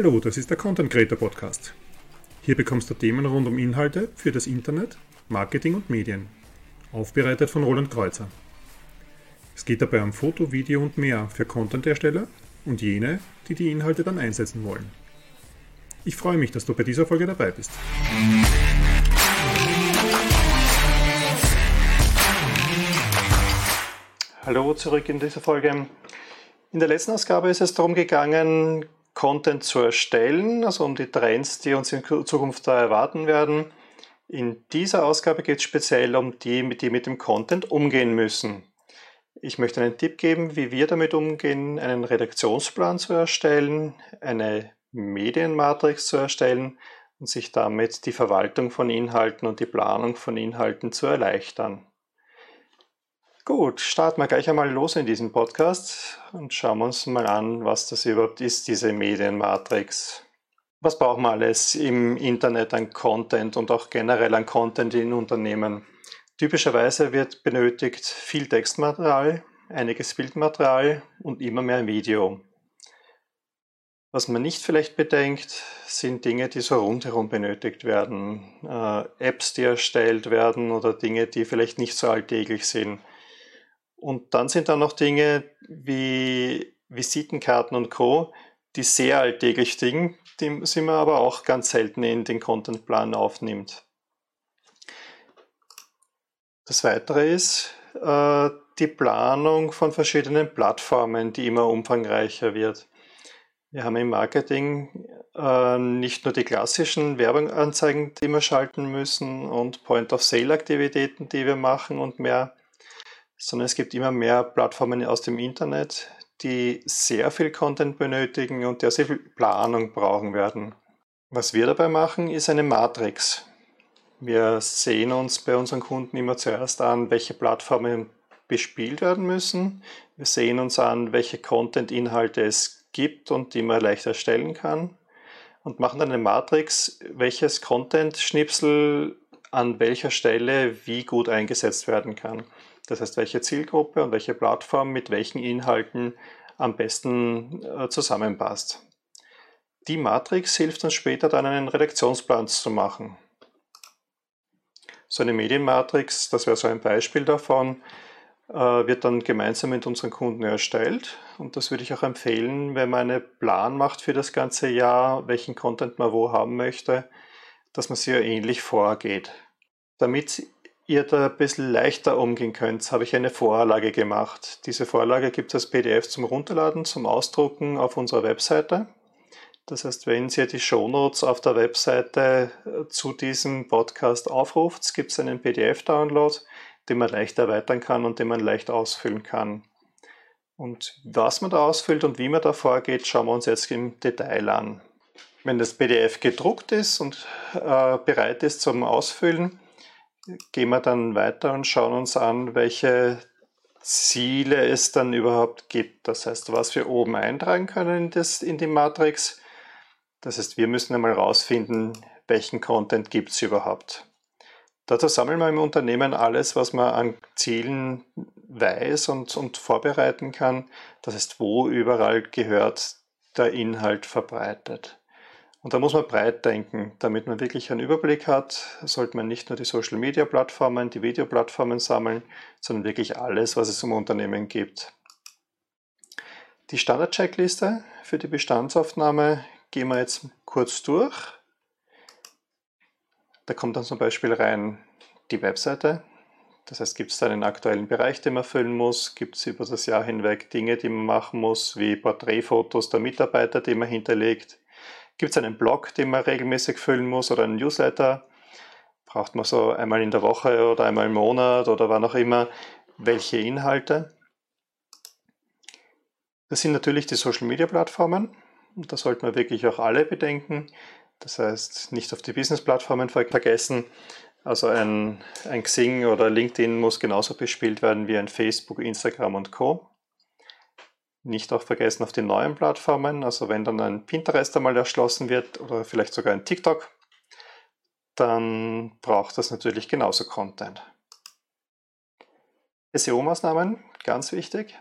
Hallo, das ist der Content Creator Podcast. Hier bekommst du Themen rund um Inhalte für das Internet, Marketing und Medien. Aufbereitet von Roland Kreuzer. Es geht dabei um Foto, Video und mehr für Content-Ersteller und jene, die die Inhalte dann einsetzen wollen. Ich freue mich, dass du bei dieser Folge dabei bist. Hallo zurück in dieser Folge. In der letzten Ausgabe ist es darum gegangen, Content zu erstellen, also um die Trends, die uns in Zukunft da erwarten werden. In dieser Ausgabe geht es speziell um die, die mit dem Content umgehen müssen. Ich möchte einen Tipp geben, wie wir damit umgehen, einen Redaktionsplan zu erstellen, eine Medienmatrix zu erstellen und sich damit die Verwaltung von Inhalten und die Planung von Inhalten zu erleichtern. Gut, starten wir gleich einmal los in diesem Podcast und schauen uns mal an, was das überhaupt ist, diese Medienmatrix. Was brauchen wir alles im Internet an Content und auch generell an Content in Unternehmen? Typischerweise wird benötigt viel Textmaterial, einiges Bildmaterial und immer mehr Video. Was man nicht vielleicht bedenkt, sind Dinge, die so rundherum benötigt werden. Äh, Apps, die erstellt werden oder Dinge, die vielleicht nicht so alltäglich sind. Und dann sind da noch Dinge wie Visitenkarten und Co., die sehr alltäglich sind, die sie man aber auch ganz selten in den Contentplan aufnimmt. Das Weitere ist äh, die Planung von verschiedenen Plattformen, die immer umfangreicher wird. Wir haben im Marketing äh, nicht nur die klassischen Werbeanzeigen, die wir schalten müssen und Point-of-Sale-Aktivitäten, die wir machen und mehr, sondern es gibt immer mehr Plattformen aus dem Internet, die sehr viel Content benötigen und der sehr viel Planung brauchen werden. Was wir dabei machen, ist eine Matrix. Wir sehen uns bei unseren Kunden immer zuerst an, welche Plattformen bespielt werden müssen. Wir sehen uns an, welche Content-Inhalte es gibt und die man leicht erstellen kann. Und machen dann eine Matrix, welches Content-Schnipsel an welcher Stelle wie gut eingesetzt werden kann. Das heißt, welche Zielgruppe und welche Plattform mit welchen Inhalten am besten äh, zusammenpasst. Die Matrix hilft uns später dann einen Redaktionsplan zu machen. So eine Medienmatrix, das wäre so ein Beispiel davon, äh, wird dann gemeinsam mit unseren Kunden erstellt. Und das würde ich auch empfehlen, wenn man einen Plan macht für das ganze Jahr, welchen Content man wo haben möchte, dass man sehr ähnlich vorgeht. Damit ihr da ein bisschen leichter umgehen könnt, habe ich eine Vorlage gemacht. Diese Vorlage gibt es als PDF zum Runterladen, zum Ausdrucken auf unserer Webseite. Das heißt, wenn ihr die Shownotes auf der Webseite äh, zu diesem Podcast aufruft, gibt es einen PDF-Download, den man leicht erweitern kann und den man leicht ausfüllen kann. Und was man da ausfüllt und wie man da vorgeht, schauen wir uns jetzt im Detail an. Wenn das PDF gedruckt ist und äh, bereit ist zum Ausfüllen, gehen wir dann weiter und schauen uns an, welche Ziele es dann überhaupt gibt. Das heißt, was wir oben eintragen können in, das, in die Matrix. Das heißt, wir müssen einmal herausfinden, welchen Content gibt es überhaupt. Dazu sammeln wir im Unternehmen alles, was man an Zielen weiß und, und vorbereiten kann. Das heißt, wo überall gehört der Inhalt verbreitet. Und da muss man breit denken. Damit man wirklich einen Überblick hat, sollte man nicht nur die Social-Media-Plattformen, die Videoplattformen sammeln, sondern wirklich alles, was es im Unternehmen gibt. Die Standard-Checkliste für die Bestandsaufnahme gehen wir jetzt kurz durch. Da kommt dann zum Beispiel rein die Webseite. Das heißt, gibt es da einen aktuellen Bereich, den man füllen muss? Gibt es über das Jahr hinweg Dinge, die man machen muss, wie Porträtfotos der Mitarbeiter, die man hinterlegt? Gibt es einen Blog, den man regelmäßig füllen muss oder einen Newsletter? Braucht man so einmal in der Woche oder einmal im Monat oder wann auch immer welche Inhalte? Das sind natürlich die Social-Media-Plattformen. Da sollte man wirklich auch alle bedenken. Das heißt, nicht auf die Business-Plattformen vergessen. Also ein, ein Xing oder LinkedIn muss genauso bespielt werden wie ein Facebook, Instagram und Co. Nicht auch vergessen auf die neuen Plattformen, also wenn dann ein Pinterest einmal erschlossen wird oder vielleicht sogar ein TikTok, dann braucht das natürlich genauso Content. SEO-Maßnahmen, ganz wichtig.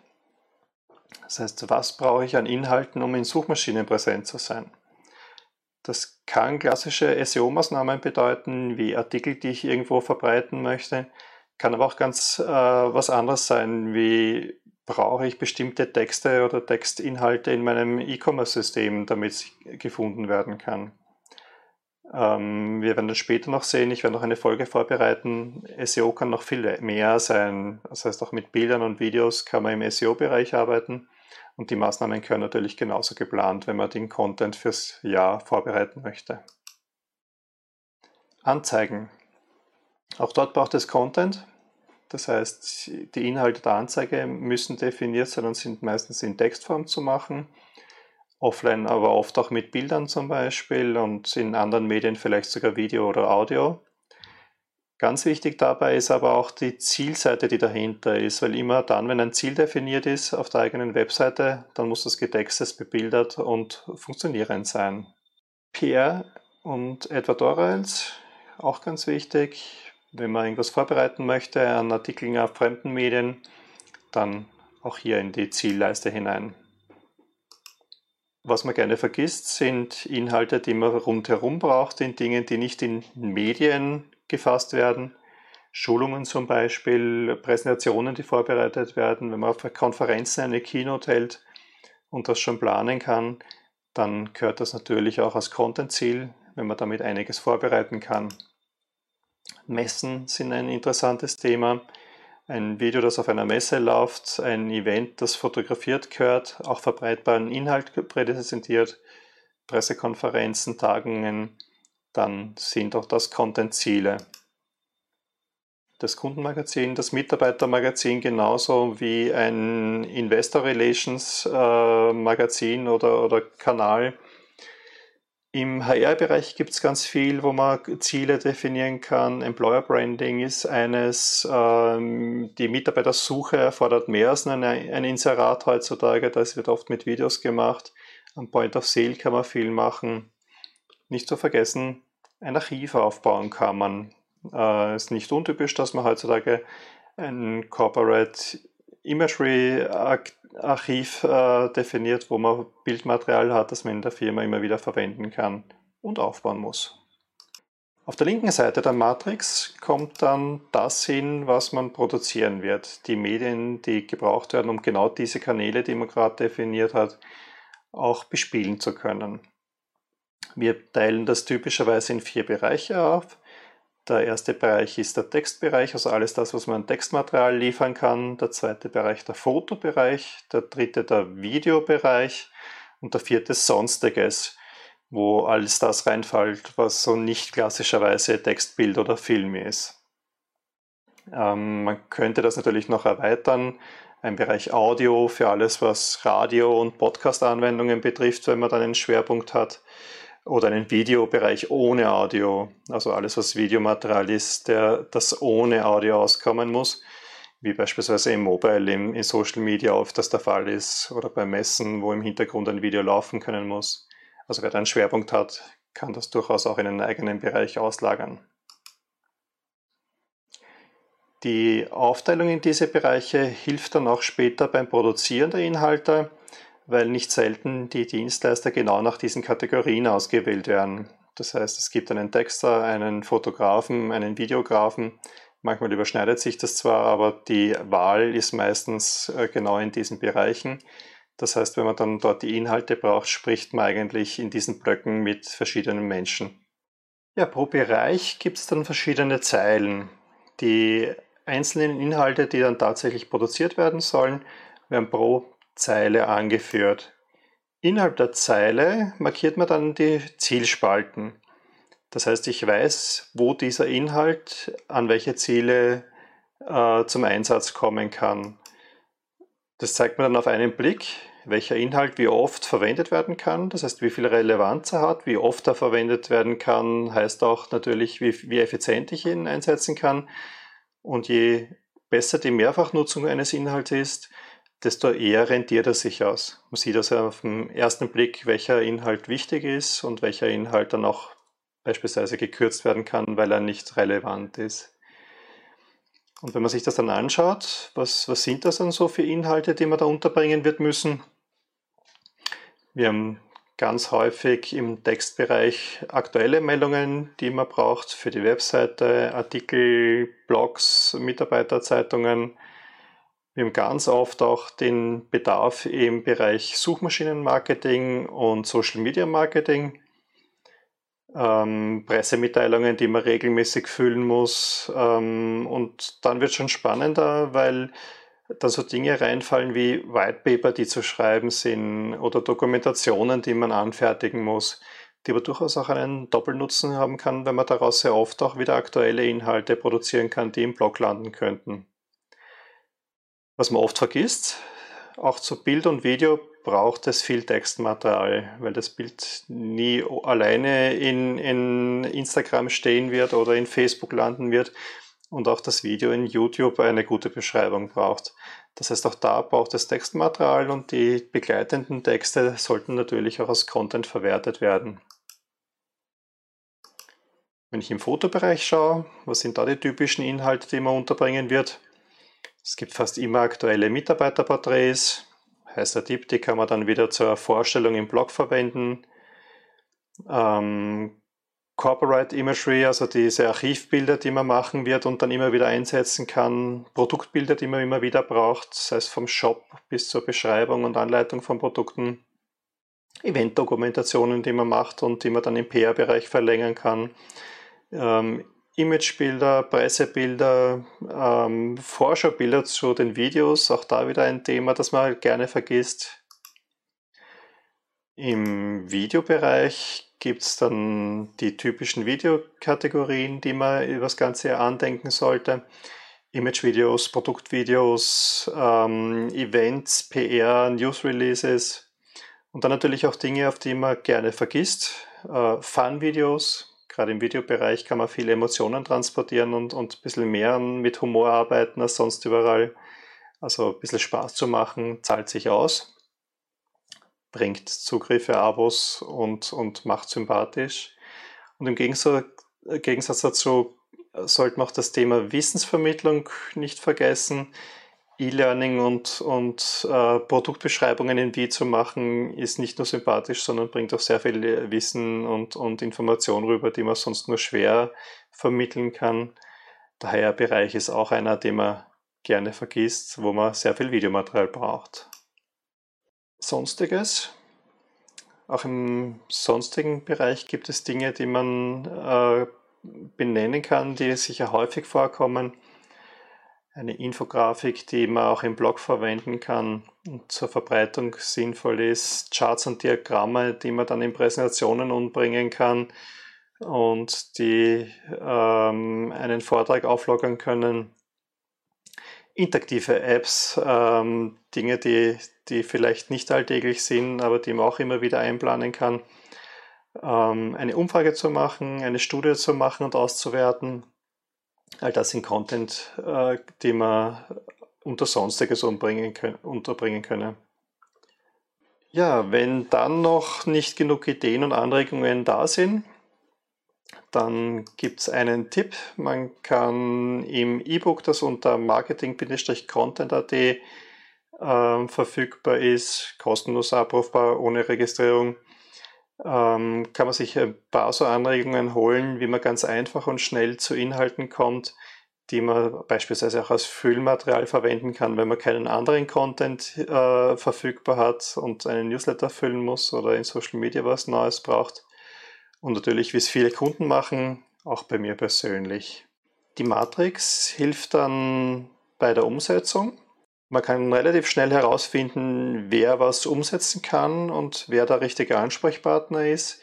Das heißt, was brauche ich an Inhalten, um in Suchmaschinen präsent zu sein? Das kann klassische SEO-Maßnahmen bedeuten, wie Artikel, die ich irgendwo verbreiten möchte. Kann aber auch ganz äh, was anderes sein, wie brauche ich bestimmte Texte oder Textinhalte in meinem E-Commerce-System, damit es gefunden werden kann. Ähm, wir werden das später noch sehen. Ich werde noch eine Folge vorbereiten. SEO kann noch viel mehr sein. Das heißt, auch mit Bildern und Videos kann man im SEO-Bereich arbeiten. Und die Maßnahmen können natürlich genauso geplant, wenn man den Content fürs Jahr vorbereiten möchte. Anzeigen. Auch dort braucht es Content. Das heißt, die Inhalte der Anzeige müssen definiert sein und sind meistens in Textform zu machen. Offline aber oft auch mit Bildern zum Beispiel und in anderen Medien vielleicht sogar Video oder Audio. Ganz wichtig dabei ist aber auch die Zielseite, die dahinter ist, weil immer dann, wenn ein Ziel definiert ist auf der eigenen Webseite, dann muss das getextet, bebildert und funktionierend sein. PR und Advertorials, auch ganz wichtig. Wenn man irgendwas vorbereiten möchte an Artikeln auf fremden Medien, dann auch hier in die Zielleiste hinein. Was man gerne vergisst, sind Inhalte, die man rundherum braucht, in Dingen, die nicht in Medien gefasst werden. Schulungen zum Beispiel, Präsentationen, die vorbereitet werden. Wenn man auf Konferenzen eine Keynote hält und das schon planen kann, dann gehört das natürlich auch als Content-Ziel, wenn man damit einiges vorbereiten kann. Messen sind ein interessantes Thema. Ein Video, das auf einer Messe läuft, ein Event, das fotografiert gehört, auch verbreitbaren Inhalt präsentiert, Pressekonferenzen, Tagungen, dann sind auch das Content-Ziele. Das Kundenmagazin, das Mitarbeitermagazin genauso wie ein Investor Relations äh, Magazin oder, oder Kanal. Im HR-Bereich gibt es ganz viel, wo man Ziele definieren kann. Employer Branding ist eines. Ähm, die Mitarbeitersuche erfordert mehr als ein, ein Inserat heutzutage. Das wird oft mit Videos gemacht. Am Point of Sale kann man viel machen. Nicht zu vergessen, ein Archiv aufbauen kann man. Äh, ist nicht untypisch, dass man heutzutage ein Corporate Imagery Archiv äh, definiert, wo man Bildmaterial hat, das man in der Firma immer wieder verwenden kann und aufbauen muss. Auf der linken Seite der Matrix kommt dann das hin, was man produzieren wird. Die Medien, die gebraucht werden, um genau diese Kanäle, die man gerade definiert hat, auch bespielen zu können. Wir teilen das typischerweise in vier Bereiche auf. Der erste Bereich ist der Textbereich, also alles das, was man an Textmaterial liefern kann. Der zweite Bereich der Fotobereich, der dritte der Videobereich und der vierte Sonstiges, wo alles das reinfällt, was so nicht klassischerweise Textbild oder Film ist. Ähm, man könnte das natürlich noch erweitern. Ein Bereich Audio für alles, was Radio- und Podcast-Anwendungen betrifft, wenn man dann einen Schwerpunkt hat oder einen Videobereich ohne Audio, also alles, was Videomaterial ist, der das ohne Audio auskommen muss, wie beispielsweise im Mobile, im, in Social Media oft das der Fall ist oder bei Messen, wo im Hintergrund ein Video laufen können muss. Also wer da einen Schwerpunkt hat, kann das durchaus auch in einen eigenen Bereich auslagern. Die Aufteilung in diese Bereiche hilft dann auch später beim Produzieren der Inhalte weil nicht selten die Dienstleister genau nach diesen Kategorien ausgewählt werden. Das heißt, es gibt einen Texter, einen Fotografen, einen Videografen. Manchmal überschneidet sich das zwar, aber die Wahl ist meistens äh, genau in diesen Bereichen. Das heißt, wenn man dann dort die Inhalte braucht, spricht man eigentlich in diesen Blöcken mit verschiedenen Menschen. Ja, pro Bereich gibt es dann verschiedene Zeilen. Die einzelnen Inhalte, die dann tatsächlich produziert werden sollen, werden pro Zeile angeführt. Innerhalb der Zeile markiert man dann die Zielspalten. Das heißt, ich weiß, wo dieser Inhalt an welche Ziele äh, zum Einsatz kommen kann. Das zeigt mir dann auf einen Blick, welcher Inhalt wie oft verwendet werden kann. Das heißt, wie viel Relevanz er hat, wie oft er verwendet werden kann, heißt auch natürlich, wie, wie effizient ich ihn einsetzen kann. Und je besser die Mehrfachnutzung eines Inhalts ist, desto eher rentiert er sich aus. Man sieht also auf den ersten Blick, welcher Inhalt wichtig ist und welcher Inhalt dann auch beispielsweise gekürzt werden kann, weil er nicht relevant ist. Und wenn man sich das dann anschaut, was, was sind das dann so für Inhalte, die man da unterbringen wird müssen? Wir haben ganz häufig im Textbereich aktuelle Meldungen, die man braucht für die Webseite, Artikel, Blogs, Mitarbeiterzeitungen. Wir haben ganz oft auch den Bedarf im Bereich Suchmaschinenmarketing und Social Media Marketing. Ähm, Pressemitteilungen, die man regelmäßig füllen muss. Ähm, und dann wird es schon spannender, weil da so Dinge reinfallen wie Whitepaper, die zu schreiben sind oder Dokumentationen, die man anfertigen muss, die aber durchaus auch einen Doppelnutzen haben kann, wenn man daraus sehr oft auch wieder aktuelle Inhalte produzieren kann, die im Blog landen könnten. Was man oft vergisst, auch zu Bild und Video braucht es viel Textmaterial, weil das Bild nie alleine in, in Instagram stehen wird oder in Facebook landen wird und auch das Video in YouTube eine gute Beschreibung braucht. Das heißt, auch da braucht es Textmaterial und die begleitenden Texte sollten natürlich auch als Content verwertet werden. Wenn ich im Fotobereich schaue, was sind da die typischen Inhalte, die man unterbringen wird? Es gibt fast immer aktuelle Mitarbeiterporträts. Heißer Tipp, die kann man dann wieder zur Vorstellung im Blog verwenden. Ähm, Corporate Imagery, also diese Archivbilder, die man machen wird und dann immer wieder einsetzen kann, Produktbilder, die man immer wieder braucht, sei es vom Shop bis zur Beschreibung und Anleitung von Produkten, Eventdokumentationen, die man macht und die man dann im PR-Bereich verlängern kann, ähm, Imagebilder, Pressebilder, ähm, Vorschaubilder zu den Videos, auch da wieder ein Thema, das man gerne vergisst. Im Videobereich gibt es dann die typischen Videokategorien, die man über das ganze andenken sollte. Image-Videos, Produktvideos, ähm, Events, PR, News-Releases und dann natürlich auch Dinge, auf die man gerne vergisst. Äh, Fun-Videos, gerade im Videobereich kann man viele Emotionen transportieren und, und ein bisschen mehr mit Humor arbeiten als sonst überall. Also ein bisschen Spaß zu machen, zahlt sich aus bringt Zugriffe, Abos und, und macht sympathisch. Und im Gegensatz, Gegensatz dazu sollte man auch das Thema Wissensvermittlung nicht vergessen. E-Learning und, und äh, Produktbeschreibungen in wie zu machen, ist nicht nur sympathisch, sondern bringt auch sehr viel Wissen und, und Information rüber, die man sonst nur schwer vermitteln kann. Daher Bereich ist auch einer, den man gerne vergisst, wo man sehr viel Videomaterial braucht. Sonstiges. Auch im sonstigen Bereich gibt es Dinge, die man äh, benennen kann, die sicher häufig vorkommen. Eine Infografik, die man auch im Blog verwenden kann und zur Verbreitung sinnvoll ist. Charts und Diagramme, die man dann in Präsentationen umbringen kann und die ähm, einen Vortrag auflockern können interaktive Apps, ähm, Dinge, die, die vielleicht nicht alltäglich sind, aber die man auch immer wieder einplanen kann. Ähm, eine Umfrage zu machen, eine Studie zu machen und auszuwerten. All das sind Content, äh, die man unter Sonstiges unterbringen können. Ja, wenn dann noch nicht genug Ideen und Anregungen da sind, dann gibt es einen Tipp. Man kann im E-Book, das unter marketing-content.at äh, verfügbar ist, kostenlos abrufbar, ohne Registrierung, ähm, kann man sich ein paar so Anregungen holen, wie man ganz einfach und schnell zu Inhalten kommt, die man beispielsweise auch als Füllmaterial verwenden kann, wenn man keinen anderen Content äh, verfügbar hat und einen Newsletter füllen muss oder in Social Media was Neues braucht. Und natürlich, wie es viele Kunden machen, auch bei mir persönlich. Die Matrix hilft dann bei der Umsetzung. Man kann relativ schnell herausfinden, wer was umsetzen kann und wer der richtige Ansprechpartner ist.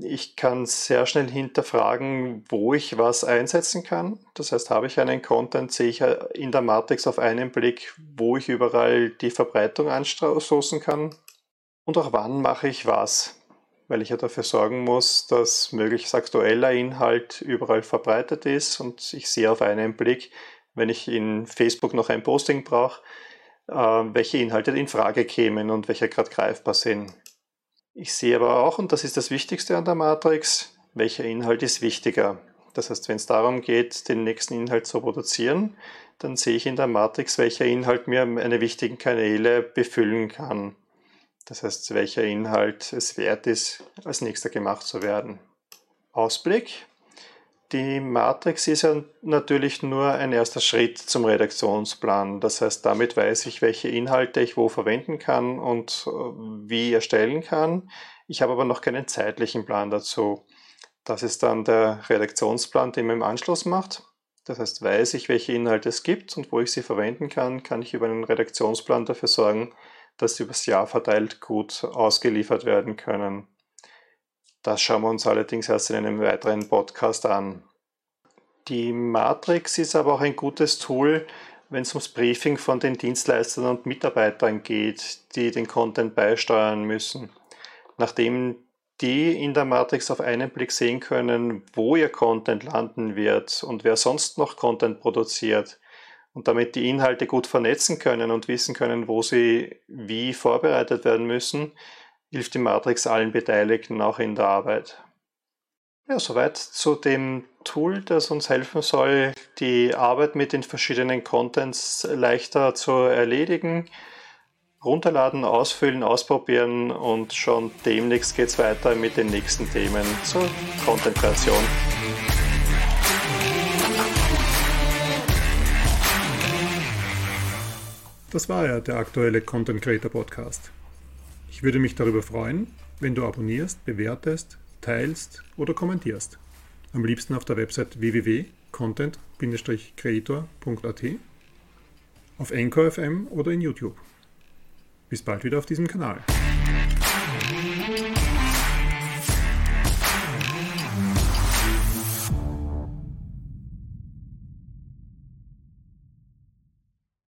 Ich kann sehr schnell hinterfragen, wo ich was einsetzen kann. Das heißt, habe ich einen Content, sehe ich in der Matrix auf einen Blick, wo ich überall die Verbreitung anstoßen kann und auch wann mache ich was weil ich ja dafür sorgen muss, dass möglichst aktueller Inhalt überall verbreitet ist und ich sehe auf einen Blick, wenn ich in Facebook noch ein Posting brauche, äh, welche Inhalte in Frage kämen und welche gerade greifbar sind. Ich sehe aber auch, und das ist das Wichtigste an der Matrix, welcher Inhalt ist wichtiger. Das heißt, wenn es darum geht, den nächsten Inhalt zu produzieren, dann sehe ich in der Matrix, welcher Inhalt mir meine wichtigen Kanäle befüllen kann. Das heißt, welcher Inhalt es wert ist, als nächster gemacht zu werden. Ausblick. Die Matrix ist ja natürlich nur ein erster Schritt zum Redaktionsplan. Das heißt, damit weiß ich, welche Inhalte ich wo verwenden kann und äh, wie erstellen kann. Ich habe aber noch keinen zeitlichen Plan dazu. Das ist dann der Redaktionsplan, den man im Anschluss macht. Das heißt, weiß ich, welche Inhalte es gibt und wo ich sie verwenden kann, kann ich über einen Redaktionsplan dafür sorgen, dass sie übers Jahr verteilt gut ausgeliefert werden können. Das schauen wir uns allerdings erst in einem weiteren Podcast an. Die Matrix ist aber auch ein gutes Tool, wenn es ums Briefing von den Dienstleistern und Mitarbeitern geht, die den Content beisteuern müssen. Nachdem die in der Matrix auf einen Blick sehen können, wo ihr Content landen wird und wer sonst noch Content produziert und damit die Inhalte gut vernetzen können und wissen können, wo sie wie vorbereitet werden müssen, hilft die Matrix allen Beteiligten auch in der Arbeit. Ja, soweit zu dem Tool, das uns helfen soll, die Arbeit mit den verschiedenen Contents leichter zu erledigen runterladen, ausfüllen, ausprobieren und schon demnächst geht es weiter mit den nächsten Themen zur Content-Kreation. Das war ja der aktuelle Content Creator Podcast. Ich würde mich darüber freuen, wenn du abonnierst, bewertest, teilst oder kommentierst. Am liebsten auf der Website www.content-creator.at, auf Anchor FM oder in YouTube. Bis bald wieder auf diesem Kanal.